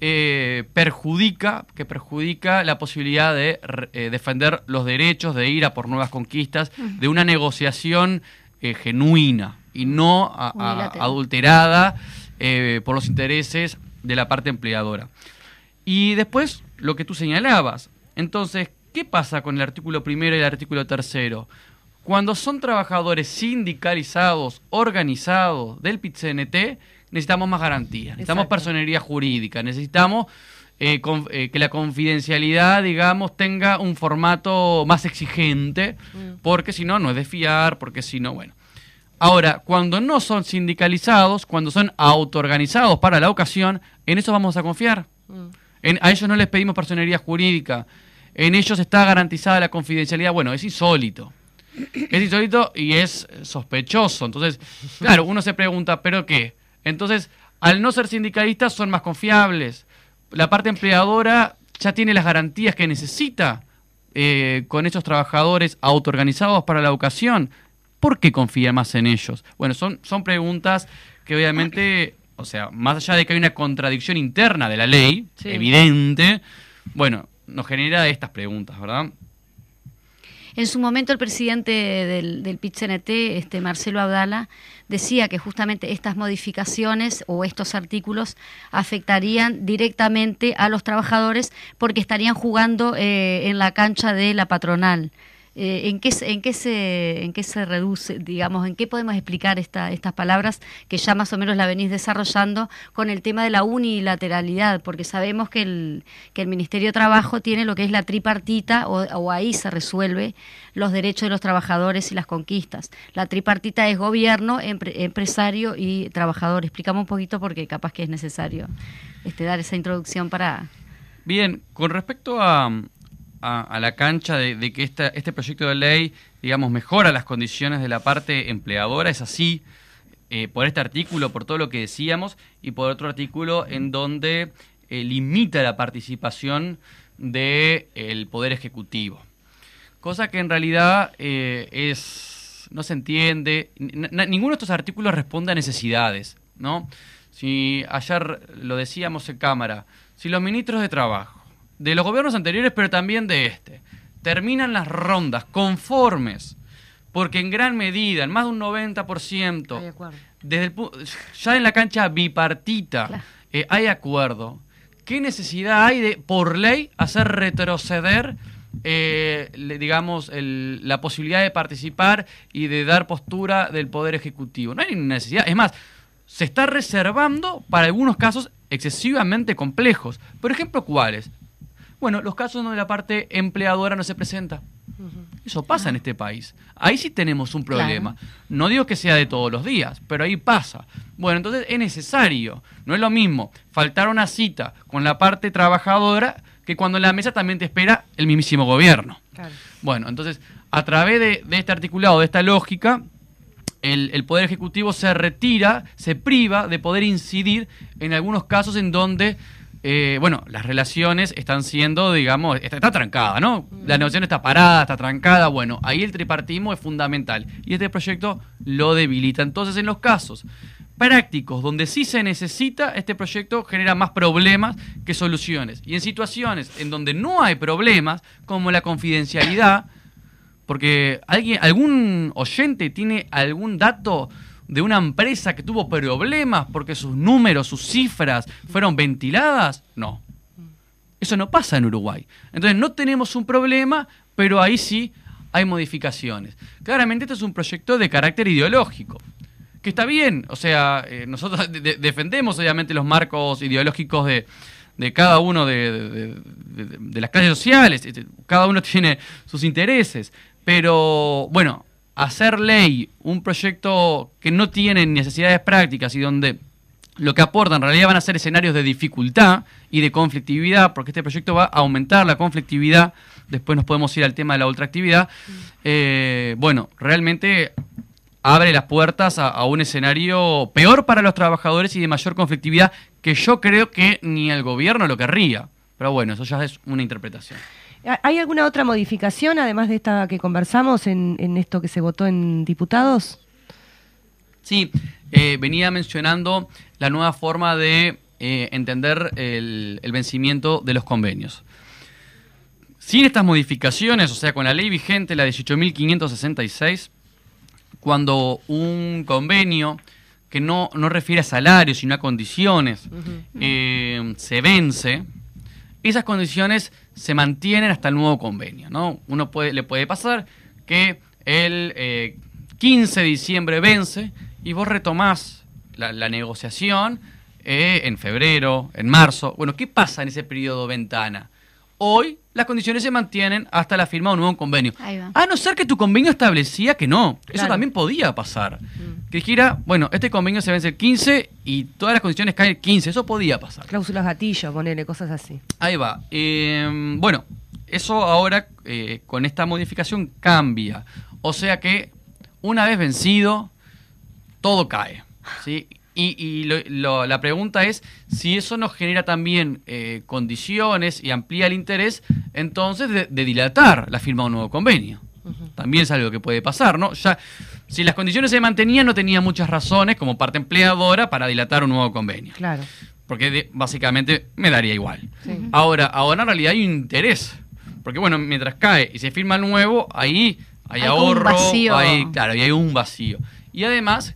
eh, perjudica, que perjudica la posibilidad de eh, defender los derechos, de ir a por nuevas conquistas, de una negociación eh, genuina y no adulterada por los intereses de la parte empleadora. Y después, lo que tú señalabas. Entonces, ¿qué pasa con el artículo primero y el artículo tercero? Cuando son trabajadores sindicalizados, organizados del PIT-CNT, necesitamos más garantías, necesitamos personería jurídica, necesitamos eh, eh, que la confidencialidad, digamos, tenga un formato más exigente, mm. porque si no, no es de fiar, porque si no, bueno. Ahora, cuando no son sindicalizados, cuando son autoorganizados para la ocasión, en eso vamos a confiar. Mm. a ellos no les pedimos personería jurídica, en ellos está garantizada la confidencialidad. Bueno, es insólito es insólito y es sospechoso. Entonces, claro, uno se pregunta, ¿pero qué? Entonces, al no ser sindicalistas son más confiables. La parte empleadora ya tiene las garantías que necesita eh, con esos trabajadores autoorganizados para la educación. ¿Por qué confía más en ellos? Bueno, son, son preguntas que obviamente, o sea, más allá de que hay una contradicción interna de la ley, evidente, bueno, nos genera estas preguntas, ¿verdad?
En su momento el presidente del, del PIT-CNT, este Marcelo Abdala, decía que justamente estas modificaciones o estos artículos afectarían directamente a los trabajadores porque estarían jugando eh, en la cancha de la patronal. Eh, ¿en, qué, se, ¿En qué se reduce, digamos, en qué podemos explicar esta, estas palabras que ya más o menos la venís desarrollando con el tema de la unilateralidad? Porque sabemos que el, Ministerio de Trabajo tiene lo que es la tripartita, o, ahí se resuelve los derechos de los trabajadores y las conquistas. La tripartita es gobierno, empresario y trabajador. Explicamos un poquito porque capaz que es necesario este, dar esa introducción para...
Bien, con respecto a, a, la cancha de, que este proyecto de ley, digamos, mejora las condiciones de la parte empleadora, es así, eh, por este artículo, por todo lo que decíamos, y por otro artículo en donde eh, limita la participación del Poder Ejecutivo. Cosa que en realidad eh, es no se entiende, ninguno de estos artículos responde a necesidades, ¿no? Si ayer lo decíamos en cámara, si los ministros de Trabajo, de los gobiernos anteriores, pero también de este. Terminan las rondas conformes, porque en gran medida, en más de un 90%, desde el, ya en la cancha bipartita eh, hay acuerdo. ¿Qué necesidad hay de, por ley, hacer retroceder, eh, digamos, la posibilidad de participar y de dar postura del Poder Ejecutivo? No hay ninguna necesidad. Es más, se está reservando para algunos casos excesivamente complejos. Por ejemplo, ¿cuáles? Bueno, los casos donde la parte empleadora no se presenta. Eso pasa en este país. Ahí sí tenemos un problema. No digo que sea de todos los días, pero ahí pasa. Bueno, entonces es necesario. No es lo mismo faltar una cita con la parte trabajadora que cuando en la mesa también te espera el mismísimo gobierno. Bueno, entonces, a través de, este articulado, de esta lógica, el, el, Poder Ejecutivo se retira, se priva de poder incidir en algunos casos en donde eh, bueno, las relaciones están siendo, digamos, está, trancada, ¿no? La negociación está parada, está trancada, bueno, ahí el tripartismo es fundamental y este proyecto lo debilita. Entonces, en los casos prácticos donde sí se necesita, este proyecto genera más problemas que soluciones. Y en situaciones en donde no hay problemas, como la confidencialidad, porque alguien, algún oyente tiene algún dato de una empresa que tuvo problemas porque sus números, sus cifras fueron ventiladas? No. Eso no pasa en Uruguay. Entonces no tenemos un problema, pero ahí sí hay modificaciones. Claramente este es un proyecto de carácter ideológico, que está bien, o sea, eh, nosotros defendemos obviamente los marcos ideológicos de, cada uno de, de, las clases sociales, este, cada uno tiene sus intereses, pero bueno, hacer ley un proyecto que no tiene necesidades prácticas y donde lo que aporta en realidad van a ser escenarios de dificultad y de conflictividad, porque este proyecto va a aumentar la conflictividad, después nos podemos ir al tema de la ultraactividad. Eh, bueno, realmente abre las puertas a, a, un escenario peor para los trabajadores y de mayor conflictividad que yo creo que ni el gobierno lo querría. Pero bueno, eso ya es una interpretación.
¿Hay alguna otra modificación, además de esta que conversamos, en, en esto que se votó en diputados?
Sí, eh, venía mencionando la nueva forma de eh, entender el, el, vencimiento de los convenios. Sin estas modificaciones, o sea, con la ley vigente, la 18.566, cuando un convenio que no, no refiere a salarios, sino a condiciones, uh -huh. eh, se vence, esas condiciones se mantienen hasta el nuevo convenio. ¿no? Uno puede, le puede pasar que el eh, 15 de diciembre vence y vos retomás la, la negociación eh, en febrero, en marzo. Bueno, ¿qué pasa en ese periodo ventana? Hoy las condiciones se mantienen hasta la firma de un nuevo convenio. A no ser que tu convenio establecía que no. Claro. Eso también podía pasar. Mm. Que dijera, bueno, este convenio se vence el 15 y todas las condiciones caen el 15. Eso podía pasar.
Cláusulas gatillo, ponerle cosas así.
Ahí va. Eh, bueno, eso ahora eh, con esta modificación cambia. O sea que una vez vencido, todo cae. ¿sí? Y, y lo, lo, la pregunta es si eso nos genera también eh, condiciones y amplía el interés, entonces, de, de, dilatar la firma de un nuevo convenio. Uh -huh. También es algo que puede pasar, ¿no? Ya, si las condiciones se mantenían, no tenía muchas razones como parte empleadora para dilatar un nuevo convenio.
Claro.
Porque de, básicamente me daría igual. Sí. Ahora, ahora en realidad hay un interés. Porque, bueno, mientras cae y se firma el nuevo, ahí hay, hay ahorro, hay, claro, y hay un vacío. Y además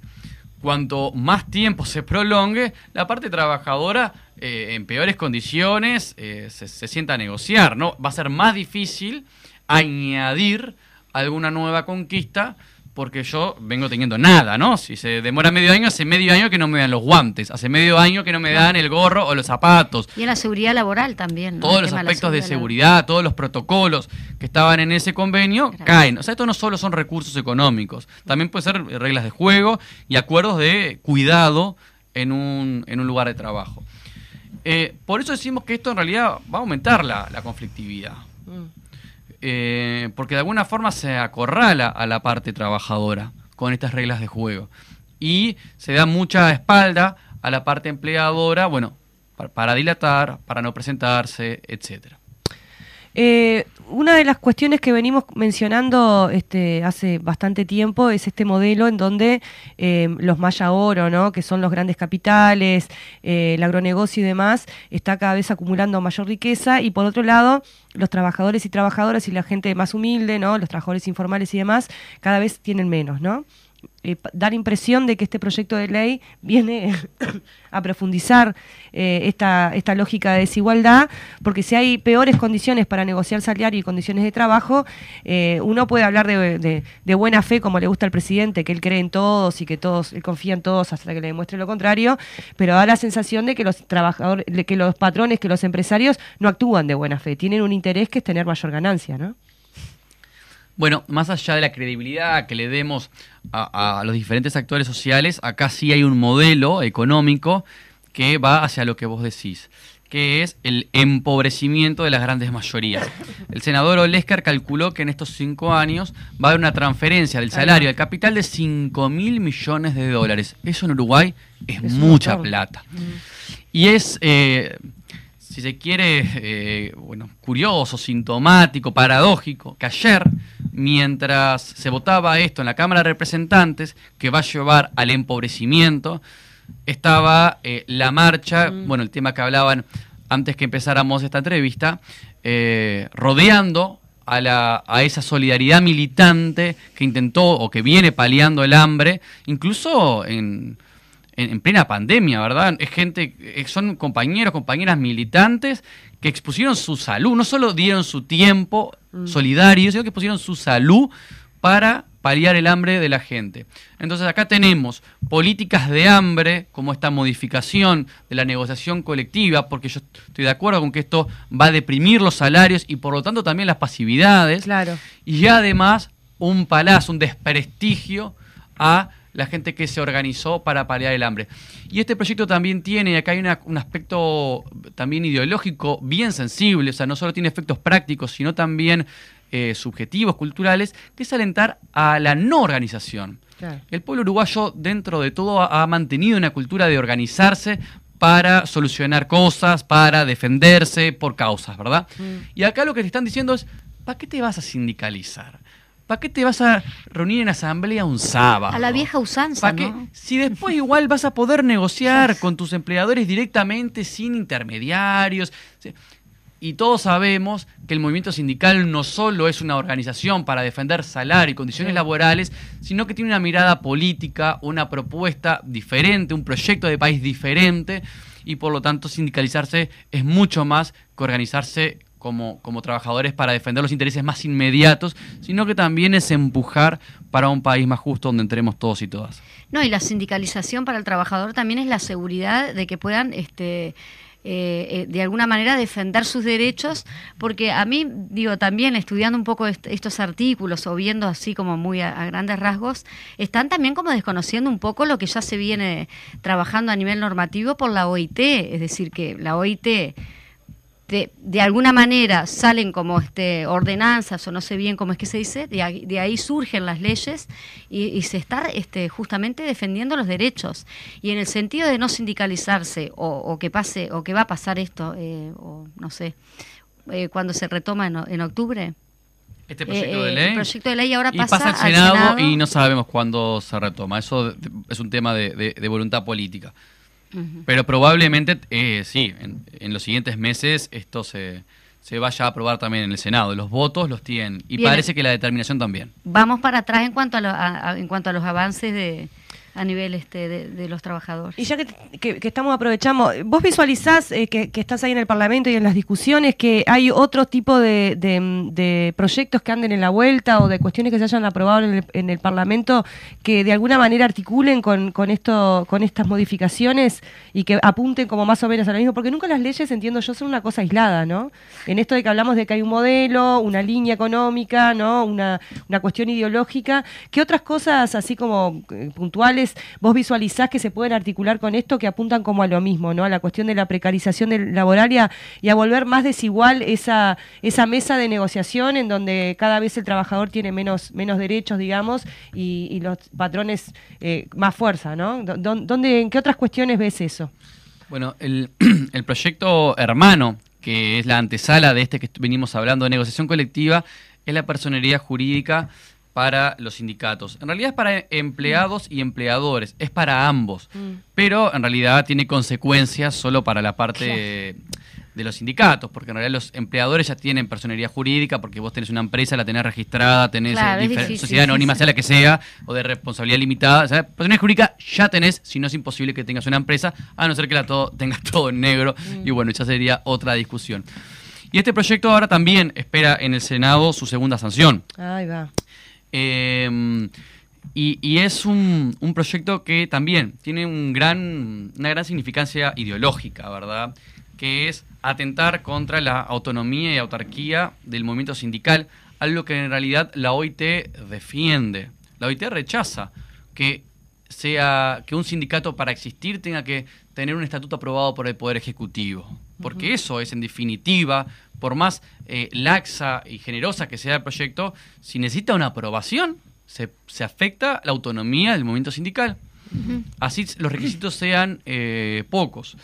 cuanto más tiempo se prolongue, la parte trabajadora eh, en peores condiciones eh, se, se, sienta a negociar, ¿no? Va a ser más difícil añadir alguna nueva conquista porque yo vengo teniendo nada, ¿no? Si se demora medio año, hace medio año que no me dan los guantes, hace medio año que no me dan el gorro o los zapatos.
Y en la seguridad laboral también.
¿no? Todos los aspectos de, de seguridad, todos los protocolos que estaban en ese convenio Gracias. caen. O sea, esto no solo son recursos económicos, también puede ser reglas de juego y acuerdos de cuidado en un, en un lugar de trabajo. Eh, por eso decimos que esto en realidad va a aumentar la, la conflictividad. Mm eh, porque de alguna forma se acorrala a la parte trabajadora con estas reglas de juego. Y se da mucha espalda a la parte empleadora, bueno, para, para dilatar, para no presentarse, etcétera.
Eh, una de las cuestiones que venimos mencionando este, hace bastante tiempo es este modelo en donde eh, los Maya Oro, ¿no? que son los grandes capitales, eh, el agronegocio y demás, está cada vez acumulando mayor riqueza y por otro lado los trabajadores y trabajadoras y la gente más humilde, ¿no? los trabajadores informales y demás, cada vez tienen menos, ¿no? Eh, dar impresión de que este proyecto de ley viene a profundizar eh, esta, esta lógica de desigualdad, porque si hay peores condiciones para negociar salario y condiciones de trabajo, eh, uno puede hablar de, de, buena fe, como le gusta al presidente, que él cree en todos y que todos, él confía en todos hasta que le demuestre lo contrario, pero da la sensación de que los trabajadores, que los patrones, que los empresarios no actúan de buena fe, tienen un interés que es tener mayor ganancia, ¿no?
Bueno, más allá de la credibilidad que le demos a, a, los diferentes actores sociales, acá sí hay un modelo económico que va hacia lo que vos decís, que es el empobrecimiento de las grandes mayorías. El senador Olesker calculó que en estos cinco años va a haber una transferencia del salario al capital de 5 mil millones de dólares. Eso en Uruguay es, es mucha plata. Mm. Y es... Eh, si se quiere, eh, bueno, curioso, sintomático, paradójico, que ayer, mientras se votaba esto en la Cámara de Representantes, que va a llevar al empobrecimiento, estaba eh, la marcha, mm. bueno, el tema que hablaban antes que empezáramos esta entrevista, eh, rodeando a, la, a esa solidaridad militante que intentó o que viene paliando el hambre, incluso en en, en, plena pandemia, ¿verdad? Es gente, son compañeros, compañeras militantes que expusieron su salud, no solo dieron su tiempo mm. solidario, sino que expusieron su salud para paliar el hambre de la gente. Entonces acá tenemos políticas de hambre, como esta modificación de la negociación colectiva, porque yo estoy de acuerdo con que esto va a deprimir los salarios y por lo tanto también las pasividades.
Claro.
Y además un palazo, un desprestigio a la gente que se organizó para paliar el hambre. Y este proyecto también tiene, acá hay un aspecto también ideológico bien sensible, o sea, no solo tiene efectos prácticos, sino también eh, subjetivos, culturales, que es alentar a la no organización. El pueblo uruguayo, dentro de todo, ha mantenido una cultura de organizarse para solucionar cosas, para defenderse por causas, ¿verdad? Mm. Y acá lo que te están diciendo es, ¿para qué te vas a sindicalizar? ¿Para qué te vas a reunir en asamblea un sábado?
A la vieja usanza, ¿no?
Si después igual vas a poder negociar con tus empleadores directamente sin intermediarios. Y todos sabemos que el movimiento sindical no solo es una organización para defender salario y condiciones laborales, sino que tiene una mirada política, una propuesta diferente, un proyecto de país diferente, y por lo tanto sindicalizarse es mucho más que organizarse como, como trabajadores para defender los intereses más inmediatos, sino que también es empujar para un país más justo donde entremos todos y todas.
No, y la sindicalización para el trabajador también es la seguridad de que puedan este, eh, eh, de alguna manera defender sus derechos, porque a mí, digo, también estudiando un poco estos artículos o viendo así como muy a, grandes rasgos, están también como desconociendo un poco lo que ya se viene trabajando a nivel normativo por la OIT, es decir, que la OIT de, alguna manera salen como este, ordenanzas o no sé bien cómo es que se dice, de ahí, surgen las leyes y, se está este, justamente defendiendo los derechos. Y en el sentido de no sindicalizarse o, que pase o que va a pasar esto, eh, o no sé, eh, cuando se retoma en, octubre.
Este proyecto de ley. El
proyecto de ley ahora
y
pasa,
al Senado, y no sabemos cuándo se retoma. Eso es un tema de voluntad política. Pero probablemente, eh, sí, en, los siguientes meses esto se, se vaya a aprobar también en el Senado. Los votos los tienen y parece que la determinación también.
Vamos para atrás en cuanto a, en cuanto a los avances de, a nivel este de, los trabajadores.
Y ya que, estamos aprovechamos, vos visualizás eh, que, estás ahí en el Parlamento y en las discusiones que hay otro tipo de, proyectos que anden en la vuelta o de cuestiones que se hayan aprobado en el, Parlamento que de alguna manera articulen con, esto, con estas modificaciones y que apunten como más o menos a lo mismo, porque nunca las leyes, entiendo yo, son una cosa aislada, ¿no? En esto de que hablamos de que hay un modelo, una línea económica, ¿no? Una, una cuestión ideológica, ¿qué otras cosas así como eh, puntuales vos visualizás que se pueden articular con esto que apuntan como a lo mismo, ¿no? A la cuestión de la precarización laboral y a, volver más desigual esa, esa mesa de negociación en donde cada vez el trabajador tiene menos, menos derechos, digamos, y, los patrones eh, más fuerza, ¿no? ¿Dónde, ¿En qué otras cuestiones ves eso?
Bueno, el, el proyecto hermano, que es la antesala de este que venimos hablando de negociación colectiva, es la personería jurídica para los sindicatos. En realidad es para empleados y empleadores, es para ambos, mm. pero en realidad tiene consecuencias solo para la parte de los sindicatos, porque en realidad los empleadores ya tienen personería jurídica, porque vos tenés una empresa, la tenés registrada, tenés sociedad anónima, sea la que sea, o de responsabilidad limitada. O sea, personería jurídica ya tenés, si no es imposible que tengas una empresa, a no ser que la todo, tengas todo en negro, mm. y bueno, ya sería otra discusión. Y este proyecto ahora también espera en el Senado su segunda sanción.
Ahí va.
Em, y, es un, proyecto que también tiene un gran, una gran significancia ideológica, ¿verdad? Que es atentar contra la autonomía y autarquía del movimiento sindical, algo que en realidad la OIT defiende. La OIT rechaza que sea que un sindicato para existir tenga que tener un estatuto aprobado por el Poder Ejecutivo. Porque eso es, en definitiva, por más eh, laxa y generosa que sea el proyecto, si necesita una aprobación, se, afecta la autonomía del movimiento sindical. Así los requisitos sean eh, pocos.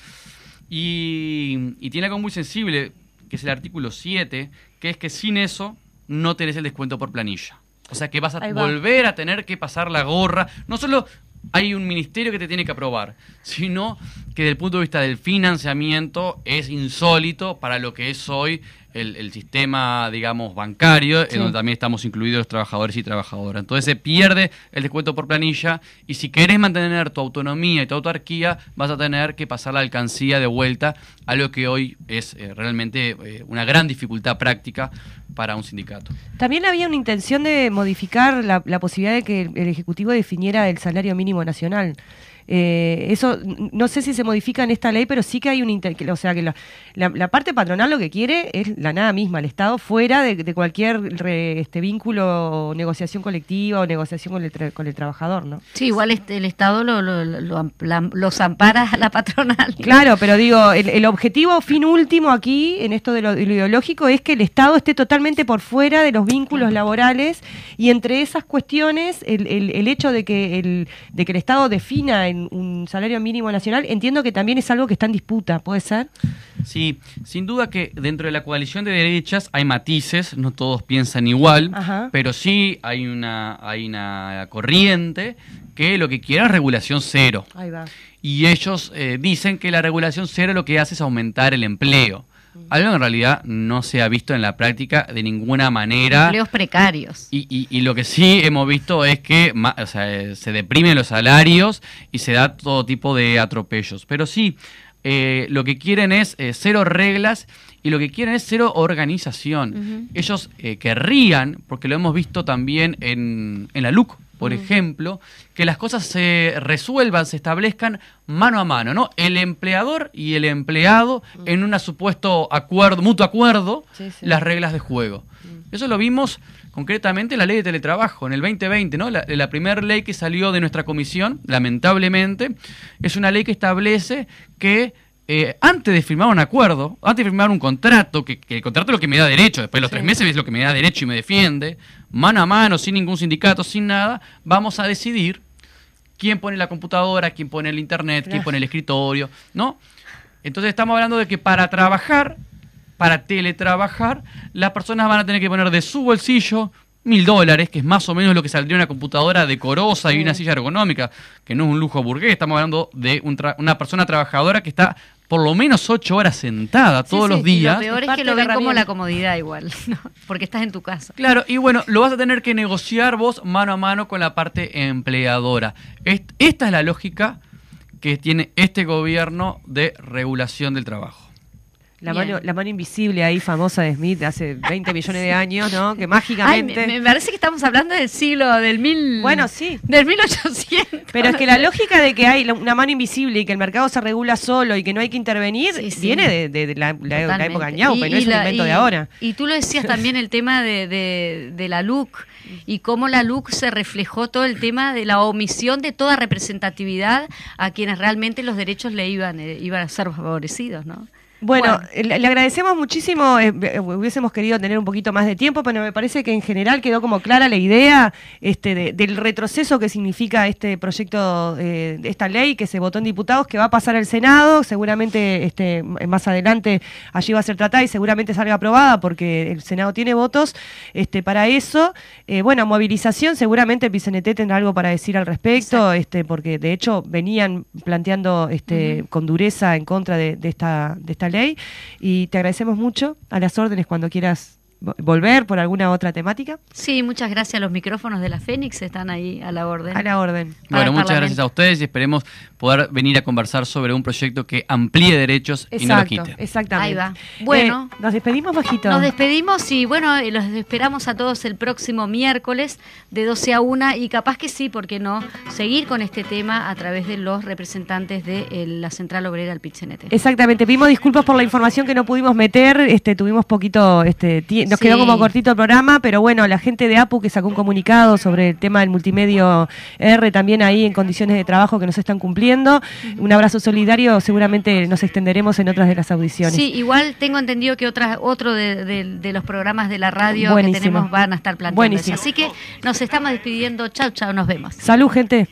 Y, y, tiene algo muy sensible, que es el artículo 7, que es que sin eso no tenés el descuento por planilla. O sea que vas a volver a tener que pasar la gorra, no solo hay un ministerio que te tiene que aprobar, sino que desde el punto de vista del financiamiento es insólito para lo que es hoy el, sistema, digamos, bancario, en donde también estamos incluidos los trabajadores y trabajadoras. Entonces se pierde el descuento por planilla y si querés mantener tu autonomía y tu autarquía, vas a tener que pasar la alcancía de vuelta, a lo que hoy es eh, realmente eh, una gran dificultad práctica para un sindicato.
También había una intención de modificar la, posibilidad de que el Ejecutivo definiera el salario mínimo nacional. Eh, eso no sé si se modifica en esta ley, pero sí que hay un inter, o sea que la, la, parte patronal lo que quiere es la nada misma, el Estado fuera de, cualquier este vínculo, negociación colectiva o negociación con el, con el trabajador, ¿no?
Sí, igual este, el Estado lo, los ampara a la patronal.
Claro, pero digo, el, objetivo fin último aquí en esto de lo, ideológico es que el Estado esté totalmente por fuera de los vínculos laborales y entre esas cuestiones el, el hecho de que el de que el Estado defina en un salario mínimo nacional, entiendo que también es algo que está en disputa, ¿puede ser?
Sí, sin duda que dentro de la coalición de derechas hay matices, no todos piensan igual, pero sí hay una, hay una corriente que lo que quiere es regulación cero. Y ellos eh, dicen que la regulación cero lo que hace es aumentar el empleo. Algo en realidad no se ha visto en la práctica de ninguna manera.
Empleos precarios.
Y, y, lo que sí hemos visto es que eh, se deprimen los salarios y se da todo tipo de atropellos. Pero sí, eh, lo que quieren es eh, cero reglas y lo que quieren es cero organización. Ellos querrían, porque lo hemos visto también en, en la LUC, por ejemplo, que las cosas se resuelvan, se establezcan mano a mano, ¿no? El empleador y el empleado en un supuesto acuerdo, mutuo acuerdo, las reglas de juego. Eso lo vimos concretamente en la ley de teletrabajo, en el 2020, ¿no? La, la primera ley que salió de nuestra comisión, lamentablemente, es una ley que establece que eh, antes de firmar un acuerdo, antes de firmar un contrato, que, el contrato es lo que me da derecho, después de los tres meses es lo que me da derecho y me defiende, mano a mano, sin ningún sindicato, sin nada, vamos a decidir quién pone la computadora, quién pone el internet, quién pone el escritorio, ¿no? Entonces estamos hablando de que para trabajar, para teletrabajar, las personas van a tener que poner de su bolsillo mil dólares, que es más o menos lo que saldría una computadora decorosa y una silla ergonómica, que no es un lujo burgués, estamos hablando de una persona trabajadora que está por lo menos ocho horas sentada todos los días.
lo peor es, que lo ven como la comodidad igual, porque estás en tu casa.
Claro, y bueno, lo vas a tener que negociar vos mano a mano con la parte empleadora. Esta es la lógica que tiene este gobierno de regulación del trabajo.
La mano, la mano invisible ahí famosa de Smith de hace 20 millones de años, ¿no? Que mágicamente...
me, parece que estamos hablando del siglo del mil...
Bueno, sí.
Del 1800.
Pero es que la lógica de que hay una mano invisible y que el mercado se regula solo y que no hay que intervenir viene de, la, época ñaupa, no es un invento de ahora.
Y tú lo decías también el tema de, la LUC y cómo la LUC se reflejó todo el tema de la omisión de toda representatividad a quienes realmente los derechos le iban, eh, iban a ser favorecidos, ¿no?
Bueno, Le, agradecemos muchísimo, eh, eh, hubiésemos querido tener un poquito más de tiempo, pero me parece que en general quedó como clara la idea este, del retroceso que significa este proyecto, eh, esta ley que se votó en diputados, que va a pasar al Senado, seguramente este, más adelante allí va a ser tratada y seguramente salga aprobada porque el Senado tiene votos este, para eso. bueno, movilización, seguramente el PCNT tendrá algo para decir al respecto, este, porque de hecho venían planteando este, con dureza en contra de, de esta, de esta ley y te agradecemos mucho a las órdenes cuando quieras volver por alguna otra temática.
Sí, muchas gracias. Los micrófonos de la Fénix están ahí a la orden.
A la orden.
Bueno, muchas gracias a ustedes y esperemos poder venir a conversar sobre un proyecto que amplíe derechos y no lo quite.
Exactamente.
Ahí va. Bueno,
eh, nos despedimos bajito.
Nos despedimos y bueno, eh, los esperamos a todos el próximo miércoles de 12 a 1 y capaz que sí, porque no? Seguir con este tema a través de los representantes de eh, la Central Obrera del Pichenete.
Exactamente. Pedimos disculpas por la información que no pudimos meter, este tuvimos poquito este tiempo nos quedó como cortito el programa, pero bueno, la gente de APU que sacó un comunicado sobre el tema del multimedio R también ahí en condiciones de trabajo que nos están cumpliendo. Un abrazo solidario, seguramente nos extenderemos en otras de las audiciones.
Sí, igual tengo entendido que otras, otro de, los programas de la radio que tenemos van a estar planteando Así que nos estamos despidiendo. Chao, chao, nos vemos.
Salud, gente.